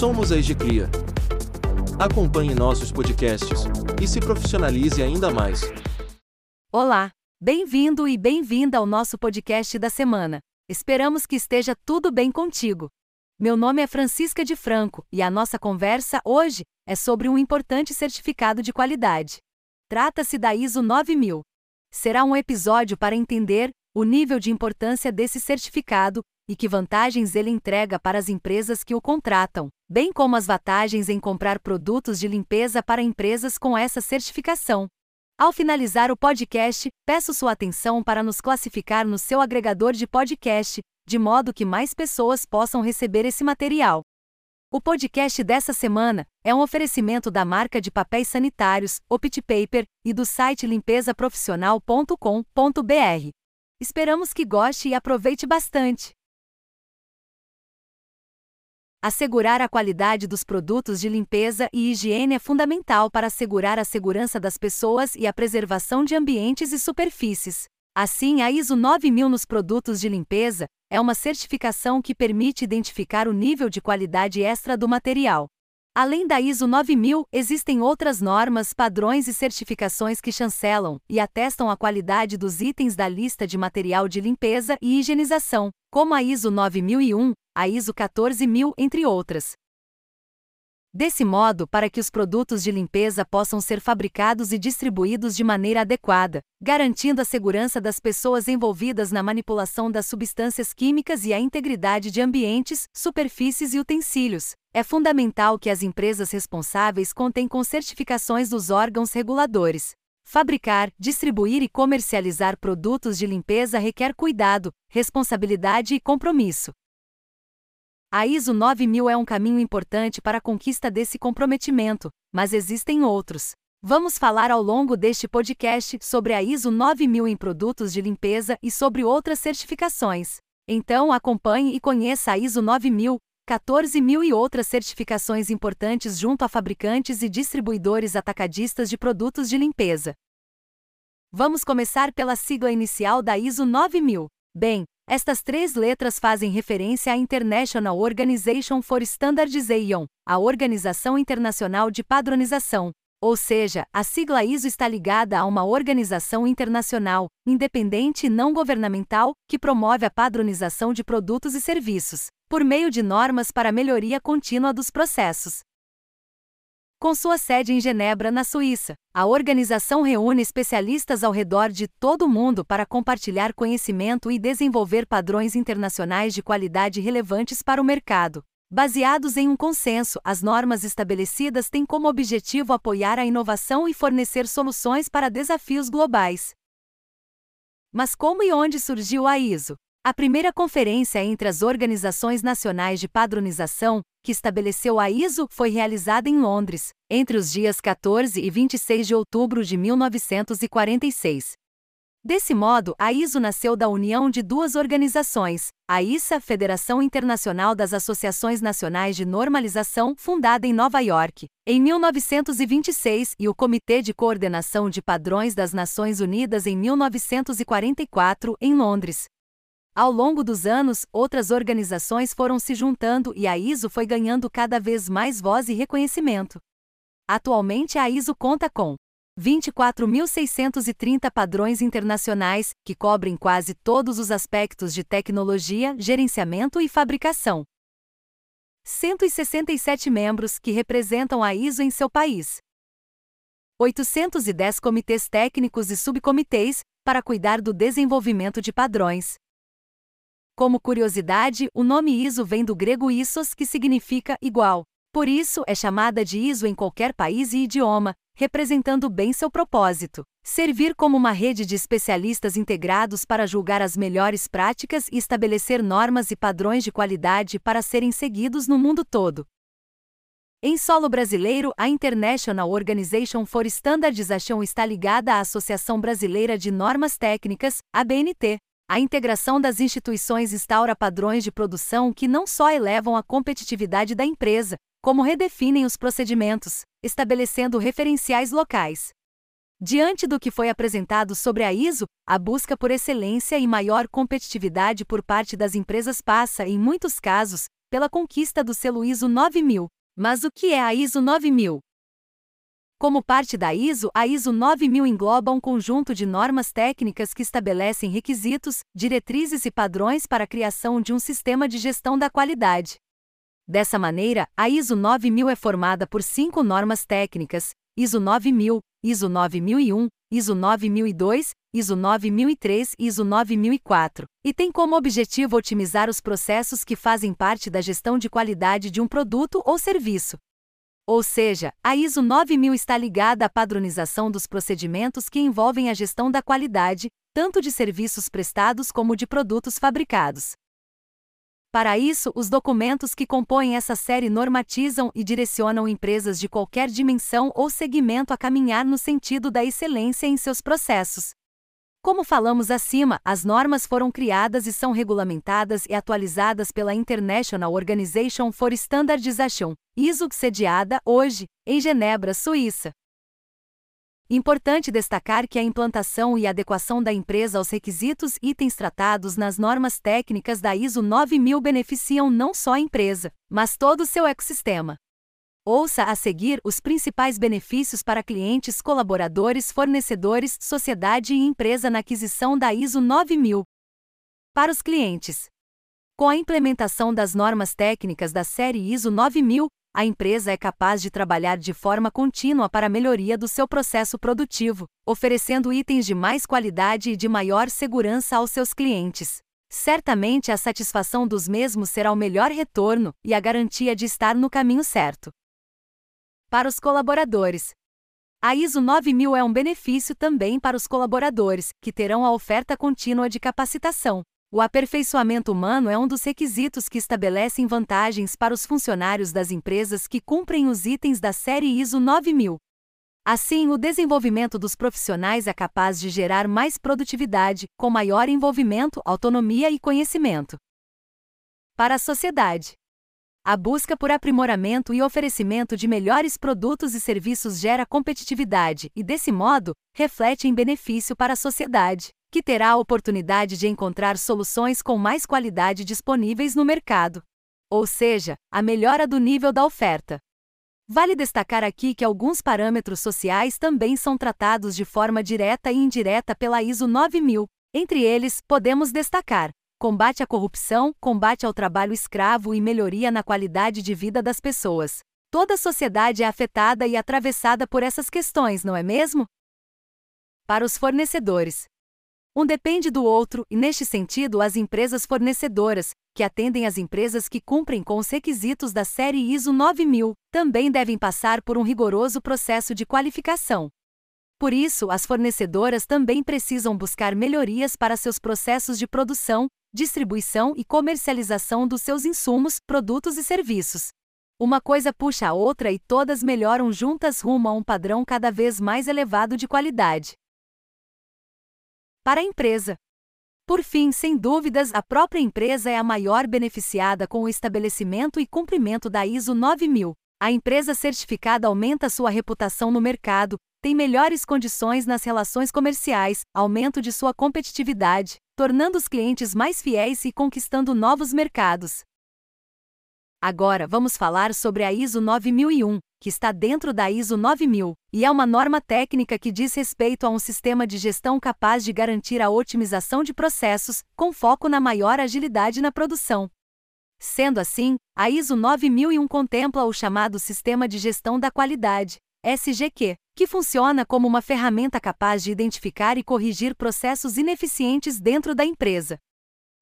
Somos a EGCRIA. Acompanhe nossos podcasts e se profissionalize ainda mais. Olá, bem-vindo e bem-vinda ao nosso podcast da semana. Esperamos que esteja tudo bem contigo. Meu nome é Francisca de Franco e a nossa conversa hoje é sobre um importante certificado de qualidade. Trata-se da ISO 9000. Será um episódio para entender o nível de importância desse certificado e que vantagens ele entrega para as empresas que o contratam, bem como as vantagens em comprar produtos de limpeza para empresas com essa certificação. Ao finalizar o podcast, peço sua atenção para nos classificar no seu agregador de podcast, de modo que mais pessoas possam receber esse material. O podcast dessa semana é um oferecimento da marca de papéis sanitários, Opti Paper, e do site limpezaprofissional.com.br. Esperamos que goste e aproveite bastante. Assegurar a qualidade dos produtos de limpeza e higiene é fundamental para assegurar a segurança das pessoas e a preservação de ambientes e superfícies. Assim, a ISO 9000 nos produtos de limpeza é uma certificação que permite identificar o nível de qualidade extra do material. Além da ISO 9000, existem outras normas, padrões e certificações que chancelam e atestam a qualidade dos itens da lista de material de limpeza e higienização, como a ISO 9001, a ISO 14000, entre outras. Desse modo, para que os produtos de limpeza possam ser fabricados e distribuídos de maneira adequada, garantindo a segurança das pessoas envolvidas na manipulação das substâncias químicas e a integridade de ambientes, superfícies e utensílios, é fundamental que as empresas responsáveis contem com certificações dos órgãos reguladores. Fabricar, distribuir e comercializar produtos de limpeza requer cuidado, responsabilidade e compromisso. A ISO 9000 é um caminho importante para a conquista desse comprometimento, mas existem outros. Vamos falar ao longo deste podcast sobre a ISO 9000 em produtos de limpeza e sobre outras certificações. Então acompanhe e conheça a ISO 9000, 14000 e outras certificações importantes junto a fabricantes e distribuidores atacadistas de produtos de limpeza. Vamos começar pela sigla inicial da ISO 9000. Bem, estas três letras fazem referência à International Organization for Standardization, a Organização Internacional de Padronização. Ou seja, a sigla ISO está ligada a uma organização internacional, independente e não governamental, que promove a padronização de produtos e serviços, por meio de normas para melhoria contínua dos processos. Com sua sede em Genebra, na Suíça, a organização reúne especialistas ao redor de todo o mundo para compartilhar conhecimento e desenvolver padrões internacionais de qualidade relevantes para o mercado. Baseados em um consenso, as normas estabelecidas têm como objetivo apoiar a inovação e fornecer soluções para desafios globais. Mas como e onde surgiu a ISO? A primeira conferência entre as organizações nacionais de padronização, que estabeleceu a ISO, foi realizada em Londres, entre os dias 14 e 26 de outubro de 1946. Desse modo, a ISO nasceu da união de duas organizações, a ISA, Federação Internacional das Associações Nacionais de Normalização, fundada em Nova York, em 1926, e o Comitê de Coordenação de Padrões das Nações Unidas em 1944, em Londres, ao longo dos anos, outras organizações foram se juntando e a ISO foi ganhando cada vez mais voz e reconhecimento. Atualmente a ISO conta com 24.630 padrões internacionais, que cobrem quase todos os aspectos de tecnologia, gerenciamento e fabricação. 167 membros que representam a ISO em seu país. 810 comitês técnicos e subcomitês, para cuidar do desenvolvimento de padrões. Como curiosidade, o nome ISO vem do grego issos, que significa igual. Por isso, é chamada de ISO em qualquer país e idioma, representando bem seu propósito: servir como uma rede de especialistas integrados para julgar as melhores práticas e estabelecer normas e padrões de qualidade para serem seguidos no mundo todo. Em solo brasileiro, a International Organization for Standardization está ligada à Associação Brasileira de Normas Técnicas, ABNT, a integração das instituições instaura padrões de produção que não só elevam a competitividade da empresa, como redefinem os procedimentos, estabelecendo referenciais locais. Diante do que foi apresentado sobre a ISO, a busca por excelência e maior competitividade por parte das empresas passa, em muitos casos, pela conquista do selo ISO 9000. Mas o que é a ISO 9000? Como parte da ISO, a ISO 9000 engloba um conjunto de normas técnicas que estabelecem requisitos, diretrizes e padrões para a criação de um sistema de gestão da qualidade. Dessa maneira, a ISO 9000 é formada por cinco normas técnicas: ISO 9000, ISO 9001, ISO 9002, ISO 9003 e ISO 9004, e tem como objetivo otimizar os processos que fazem parte da gestão de qualidade de um produto ou serviço. Ou seja, a ISO 9000 está ligada à padronização dos procedimentos que envolvem a gestão da qualidade, tanto de serviços prestados como de produtos fabricados. Para isso, os documentos que compõem essa série normatizam e direcionam empresas de qualquer dimensão ou segmento a caminhar no sentido da excelência em seus processos. Como falamos acima, as normas foram criadas e são regulamentadas e atualizadas pela International Organization for Standardization, ISO, sediada, hoje, em Genebra, Suíça. Importante destacar que a implantação e adequação da empresa aos requisitos itens tratados nas normas técnicas da ISO 9000 beneficiam não só a empresa, mas todo o seu ecossistema. Ouça a seguir os principais benefícios para clientes, colaboradores, fornecedores, sociedade e empresa na aquisição da ISO 9000. Para os clientes. Com a implementação das normas técnicas da série ISO 9000, a empresa é capaz de trabalhar de forma contínua para a melhoria do seu processo produtivo, oferecendo itens de mais qualidade e de maior segurança aos seus clientes. Certamente a satisfação dos mesmos será o melhor retorno e a garantia de estar no caminho certo. Para os colaboradores, a ISO 9000 é um benefício também para os colaboradores, que terão a oferta contínua de capacitação, o aperfeiçoamento humano é um dos requisitos que estabelecem vantagens para os funcionários das empresas que cumprem os itens da série ISO 9000. Assim, o desenvolvimento dos profissionais é capaz de gerar mais produtividade, com maior envolvimento, autonomia e conhecimento. Para a sociedade. A busca por aprimoramento e oferecimento de melhores produtos e serviços gera competitividade e, desse modo, reflete em benefício para a sociedade que terá a oportunidade de encontrar soluções com mais qualidade disponíveis no mercado. Ou seja, a melhora do nível da oferta. Vale destacar aqui que alguns parâmetros sociais também são tratados de forma direta e indireta pela ISO 9000. Entre eles, podemos destacar combate à corrupção, combate ao trabalho escravo e melhoria na qualidade de vida das pessoas. Toda a sociedade é afetada e atravessada por essas questões, não é mesmo? Para os fornecedores, um depende do outro, e neste sentido, as empresas fornecedoras, que atendem as empresas que cumprem com os requisitos da série ISO 9000, também devem passar por um rigoroso processo de qualificação. Por isso, as fornecedoras também precisam buscar melhorias para seus processos de produção, distribuição e comercialização dos seus insumos, produtos e serviços. Uma coisa puxa a outra e todas melhoram juntas rumo a um padrão cada vez mais elevado de qualidade para a empresa. Por fim, sem dúvidas, a própria empresa é a maior beneficiada com o estabelecimento e cumprimento da ISO 9000. A empresa certificada aumenta sua reputação no mercado, tem melhores condições nas relações comerciais, aumento de sua competitividade, tornando os clientes mais fiéis e conquistando novos mercados. Agora vamos falar sobre a ISO 9001, que está dentro da ISO 9000, e é uma norma técnica que diz respeito a um sistema de gestão capaz de garantir a otimização de processos, com foco na maior agilidade na produção. Sendo assim, a ISO 9001 contempla o chamado Sistema de Gestão da Qualidade, SGQ, que funciona como uma ferramenta capaz de identificar e corrigir processos ineficientes dentro da empresa,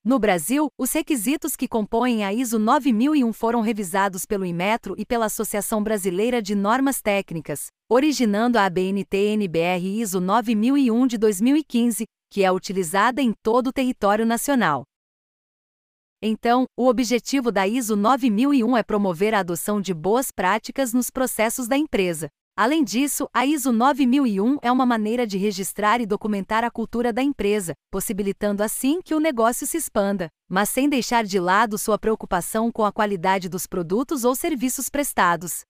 no Brasil, os requisitos que compõem a ISO 9001 foram revisados pelo Inmetro e pela Associação Brasileira de Normas Técnicas, originando a ABNT-NBR ISO 9001 de 2015, que é utilizada em todo o território nacional. Então, o objetivo da ISO 9001 é promover a adoção de boas práticas nos processos da empresa, Além disso, a ISO 9001 é uma maneira de registrar e documentar a cultura da empresa, possibilitando assim que o negócio se expanda, mas sem deixar de lado sua preocupação com a qualidade dos produtos ou serviços prestados.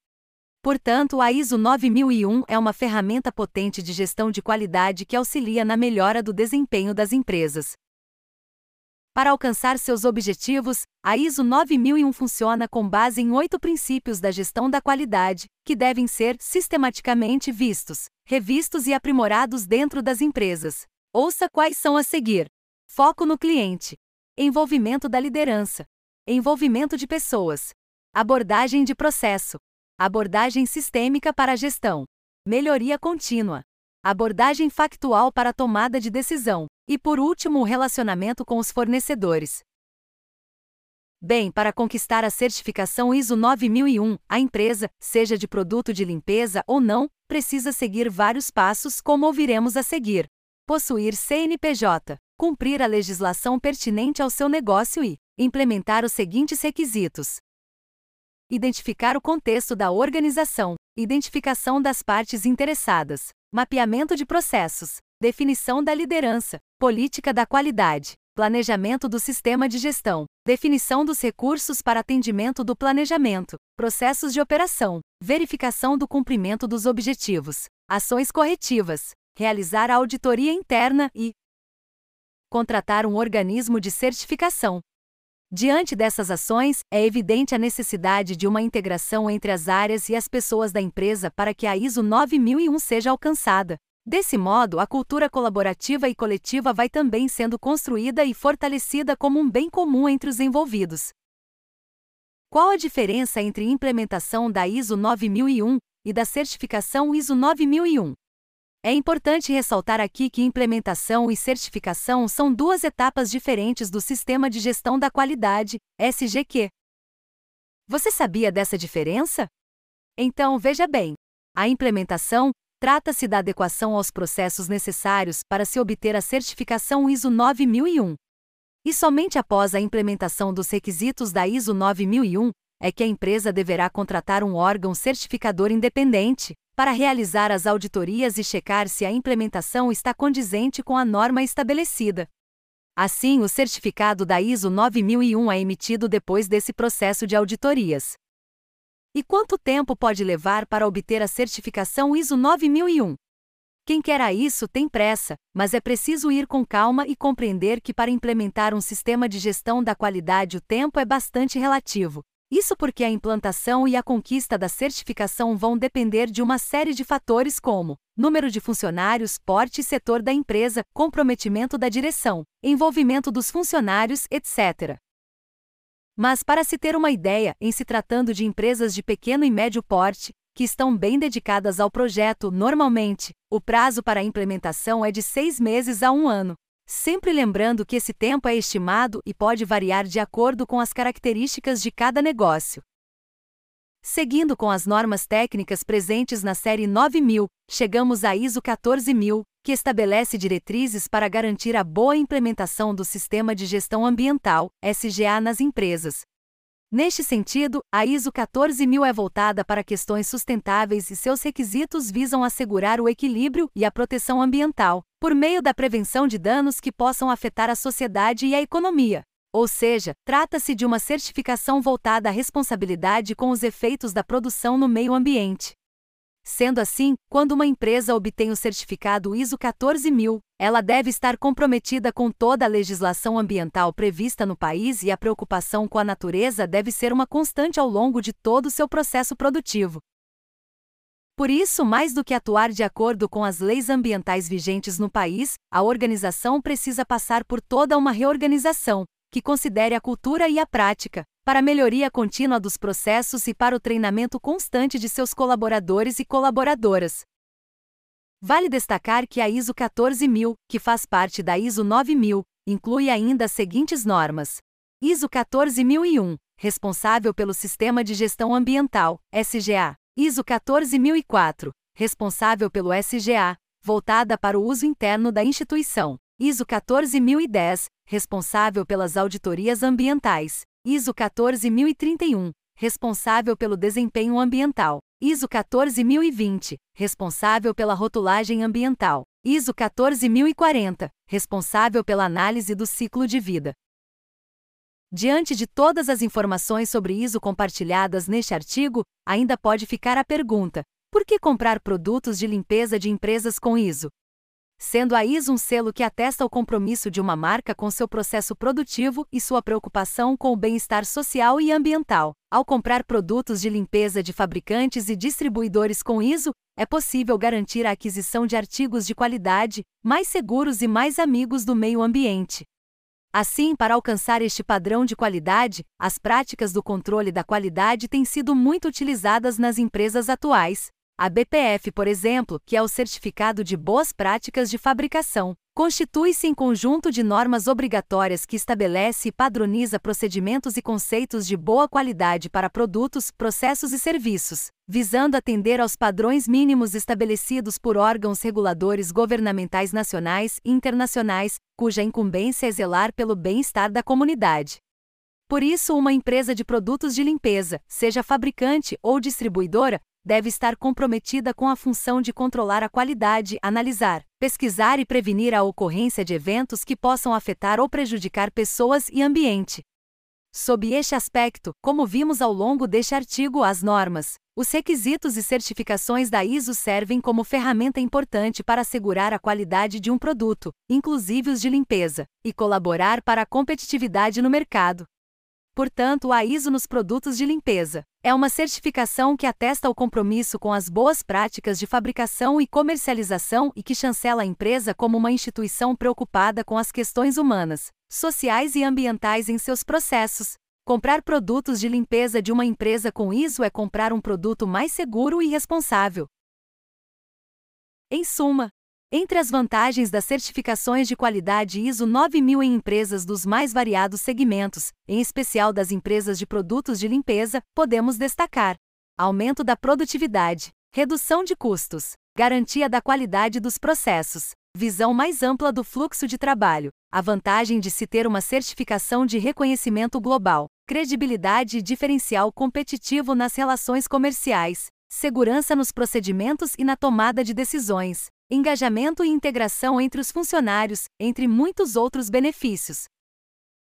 Portanto, a ISO 9001 é uma ferramenta potente de gestão de qualidade que auxilia na melhora do desempenho das empresas. Para alcançar seus objetivos, a ISO 9001 funciona com base em oito princípios da gestão da qualidade, que devem ser sistematicamente vistos, revistos e aprimorados dentro das empresas. Ouça quais são a seguir: foco no cliente, envolvimento da liderança, envolvimento de pessoas, abordagem de processo, abordagem sistêmica para a gestão, melhoria contínua, abordagem factual para a tomada de decisão, e por último, o relacionamento com os fornecedores. Bem, para conquistar a certificação ISO 9001, a empresa, seja de produto de limpeza ou não, precisa seguir vários passos, como ouviremos a seguir: possuir CNPJ, cumprir a legislação pertinente ao seu negócio e implementar os seguintes requisitos: identificar o contexto da organização, identificação das partes interessadas, mapeamento de processos, definição da liderança, política da qualidade, planejamento do sistema de gestão, definição dos recursos para atendimento do planejamento, processos de operação, verificação do cumprimento dos objetivos, ações corretivas, realizar a auditoria interna e contratar um organismo de certificação, Diante dessas ações, é evidente a necessidade de uma integração entre as áreas e as pessoas da empresa para que a ISO 9001 seja alcançada. Desse modo, a cultura colaborativa e coletiva vai também sendo construída e fortalecida como um bem comum entre os envolvidos. Qual a diferença entre implementação da ISO 9001 e da certificação ISO 9001? É importante ressaltar aqui que implementação e certificação são duas etapas diferentes do Sistema de Gestão da Qualidade, SGQ. Você sabia dessa diferença? Então, veja bem: a implementação trata-se da adequação aos processos necessários para se obter a certificação ISO 9001. E somente após a implementação dos requisitos da ISO 9001 é que a empresa deverá contratar um órgão certificador independente, para realizar as auditorias e checar se a implementação está condizente com a norma estabelecida. Assim, o certificado da ISO 9001 é emitido depois desse processo de auditorias. E quanto tempo pode levar para obter a certificação ISO 9001? Quem quer a isso tem pressa, mas é preciso ir com calma e compreender que para implementar um sistema de gestão da qualidade o tempo é bastante relativo. Isso porque a implantação e a conquista da certificação vão depender de uma série de fatores como número de funcionários, porte e setor da empresa, comprometimento da direção, envolvimento dos funcionários, etc. Mas para se ter uma ideia, em se tratando de empresas de pequeno e médio porte, que estão bem dedicadas ao projeto, normalmente, o prazo para a implementação é de seis meses a um ano, sempre lembrando que esse tempo é estimado e pode variar de acordo com as características de cada negócio. Seguindo com as normas técnicas presentes na série 9000, chegamos à ISO 14000, que estabelece diretrizes para garantir a boa implementação do Sistema de Gestão Ambiental, SGA, nas empresas, Neste sentido, a ISO 14000 é voltada para questões sustentáveis e seus requisitos visam assegurar o equilíbrio e a proteção ambiental, por meio da prevenção de danos que possam afetar a sociedade e a economia. Ou seja, trata-se de uma certificação voltada à responsabilidade com os efeitos da produção no meio ambiente. Sendo assim, quando uma empresa obtém o certificado ISO 14000, ela deve estar comprometida com toda a legislação ambiental prevista no país e a preocupação com a natureza deve ser uma constante ao longo de todo o seu processo produtivo. Por isso, mais do que atuar de acordo com as leis ambientais vigentes no país, a organização precisa passar por toda uma reorganização, que considere a cultura e a prática, para a melhoria contínua dos processos e para o treinamento constante de seus colaboradores e colaboradoras. Vale destacar que a ISO 14000, que faz parte da ISO 9000, inclui ainda as seguintes normas: ISO 14001, responsável pelo Sistema de Gestão Ambiental, SGA. ISO 14004, responsável pelo SGA, voltada para o uso interno da instituição. ISO 14010, responsável pelas auditorias ambientais. ISO 14031, responsável pelo desempenho ambiental. ISO 14020, responsável pela rotulagem ambiental. ISO 14040, responsável pela análise do ciclo de vida. Diante de todas as informações sobre ISO compartilhadas neste artigo, ainda pode ficar a pergunta: por que comprar produtos de limpeza de empresas com ISO? Sendo a ISO um selo que atesta o compromisso de uma marca com seu processo produtivo e sua preocupação com o bem-estar social e ambiental. Ao comprar produtos de limpeza de fabricantes e distribuidores com ISO, é possível garantir a aquisição de artigos de qualidade, mais seguros e mais amigos do meio ambiente. Assim, para alcançar este padrão de qualidade, as práticas do controle da qualidade têm sido muito utilizadas nas empresas atuais, a BPF, por exemplo, que é o Certificado de Boas Práticas de Fabricação, constitui-se em conjunto de normas obrigatórias que estabelece e padroniza procedimentos e conceitos de boa qualidade para produtos, processos e serviços, visando atender aos padrões mínimos estabelecidos por órgãos reguladores governamentais nacionais e internacionais, cuja incumbência é zelar pelo bem-estar da comunidade. Por isso, uma empresa de produtos de limpeza, seja fabricante ou distribuidora, deve estar comprometida com a função de controlar a qualidade, analisar, pesquisar e prevenir a ocorrência de eventos que possam afetar ou prejudicar pessoas e ambiente. Sob este aspecto, como vimos ao longo deste artigo, as normas, os requisitos e certificações da ISO servem como ferramenta importante para assegurar a qualidade de um produto, inclusive os de limpeza, e colaborar para a competitividade no mercado. Portanto, a ISO nos produtos de limpeza é uma certificação que atesta o compromisso com as boas práticas de fabricação e comercialização e que chancela a empresa como uma instituição preocupada com as questões humanas, sociais e ambientais em seus processos. Comprar produtos de limpeza de uma empresa com ISO é comprar um produto mais seguro e responsável. Em suma, entre as vantagens das certificações de qualidade ISO 9000 em empresas dos mais variados segmentos, em especial das empresas de produtos de limpeza, podemos destacar: aumento da produtividade, redução de custos, garantia da qualidade dos processos, visão mais ampla do fluxo de trabalho, a vantagem de se ter uma certificação de reconhecimento global, credibilidade e diferencial competitivo nas relações comerciais, segurança nos procedimentos e na tomada de decisões, engajamento e integração entre os funcionários, entre muitos outros benefícios.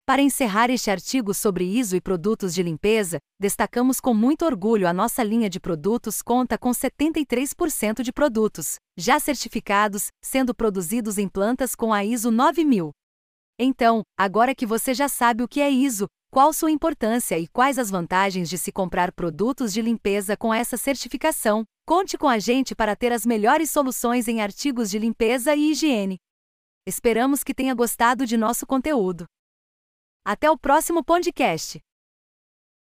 Para encerrar este artigo sobre ISO e produtos de limpeza, destacamos com muito orgulho a nossa linha de produtos conta com 73% de produtos já certificados, sendo produzidos em plantas com a ISO 9000. Então, agora que você já sabe o que é ISO, qual sua importância e quais as vantagens de se comprar produtos de limpeza com essa certificação, Conte com a gente para ter as melhores soluções em artigos de limpeza e higiene. Esperamos que tenha gostado de nosso conteúdo. Até o próximo podcast!